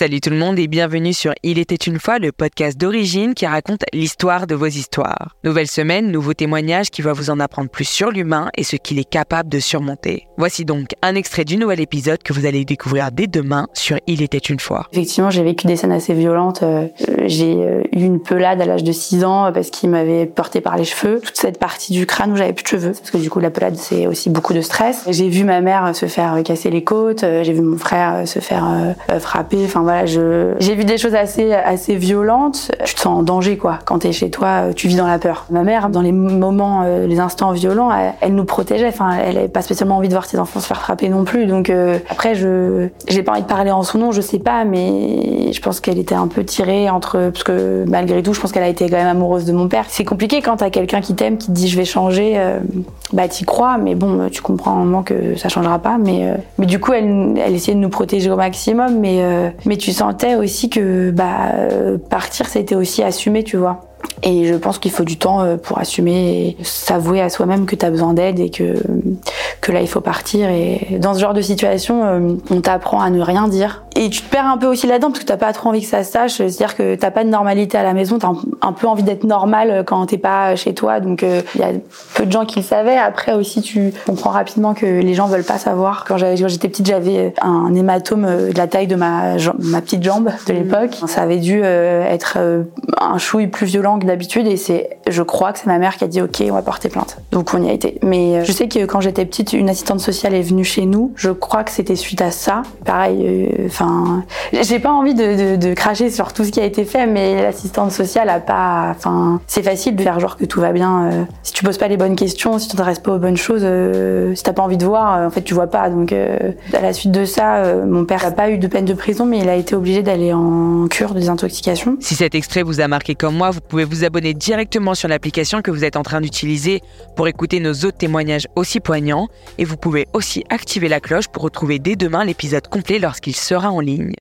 Salut tout le monde et bienvenue sur Il était une fois, le podcast d'origine qui raconte l'histoire de vos histoires. Nouvelle semaine, nouveau témoignage qui va vous en apprendre plus sur l'humain et ce qu'il est capable de surmonter. Voici donc un extrait du nouvel épisode que vous allez découvrir dès demain sur Il était une fois. Effectivement, j'ai vécu des scènes assez violentes. Euh, j'ai euh, eu une pelade à l'âge de 6 ans parce qu'il m'avait porté par les cheveux. Toute cette partie du crâne où j'avais plus de cheveux. Parce que du coup, la pelade, c'est aussi beaucoup de stress. J'ai vu ma mère se faire casser les côtes. Euh, j'ai vu mon frère se faire frapper. Enfin j'ai vu des choses assez assez violentes. Tu te sens en danger quoi. Quand t'es chez toi, tu vis dans la peur. Ma mère, dans les moments, euh, les instants violents, elle, nous protégeait. Enfin, elle avait pas spécialement envie de voir ses enfants se faire frapper non plus. Donc euh, après, je j'ai pas envie de parler en son nom, je sais pas, mais je pense qu'elle était un peu tirée entre parce que malgré tout, je pense qu'elle a été quand même amoureuse de mon père. C'est compliqué quand t'as quelqu'un qui t'aime, qui te dit je vais changer. Euh, bah t'y crois, mais bon, tu comprends un moment que ça changera pas. Mais mais du coup, elle elle essayait de nous protéger au maximum, mais mais tu sentais aussi que bah partir, c'était aussi assumer, tu vois. Et je pense qu'il faut du temps euh, pour assumer et s'avouer à soi-même que tu as besoin d'aide et que, que là il faut partir. Et dans ce genre de situation, euh, on t'apprend à ne rien dire. Et tu te perds un peu aussi là-dedans parce que t'as pas trop envie que ça se sache. C'est-à-dire que t'as pas de normalité à la maison, t'as un peu envie d'être normal quand t'es pas chez toi. Donc euh, il y a peu de gens qui le savaient. Après aussi, tu comprends rapidement que les gens veulent pas savoir. Quand j'étais petite, j'avais un hématome de la taille de ma, ma petite jambe de l'époque. Ça avait dû être un chouille plus violent que d'habitude et c'est, je crois que c'est ma mère qui a dit ok, on va porter plainte. Donc on y a été. Mais euh, je sais que quand j'étais petite, une assistante sociale est venue chez nous. Je crois que c'était suite à ça. Pareil, euh, enfin, j'ai pas envie de, de, cracher sur tout ce qui a été fait, mais l'assistante sociale a pas, enfin, c'est facile de faire genre que tout va bien. Euh. si tu poses pas les bonnes questions, si tu t'intéresses pas aux bonnes choses, si t'as pas envie de voir, en fait tu vois pas. Donc à la suite de ça, mon père a pas eu de peine de prison, mais il a été obligé d'aller en cure de désintoxication. Si cet extrait vous a marqué comme moi, vous pouvez vous abonner directement sur l'application que vous êtes en train d'utiliser pour écouter nos autres témoignages aussi poignants et vous pouvez aussi activer la cloche pour retrouver dès demain l'épisode complet lorsqu'il sera en ligne.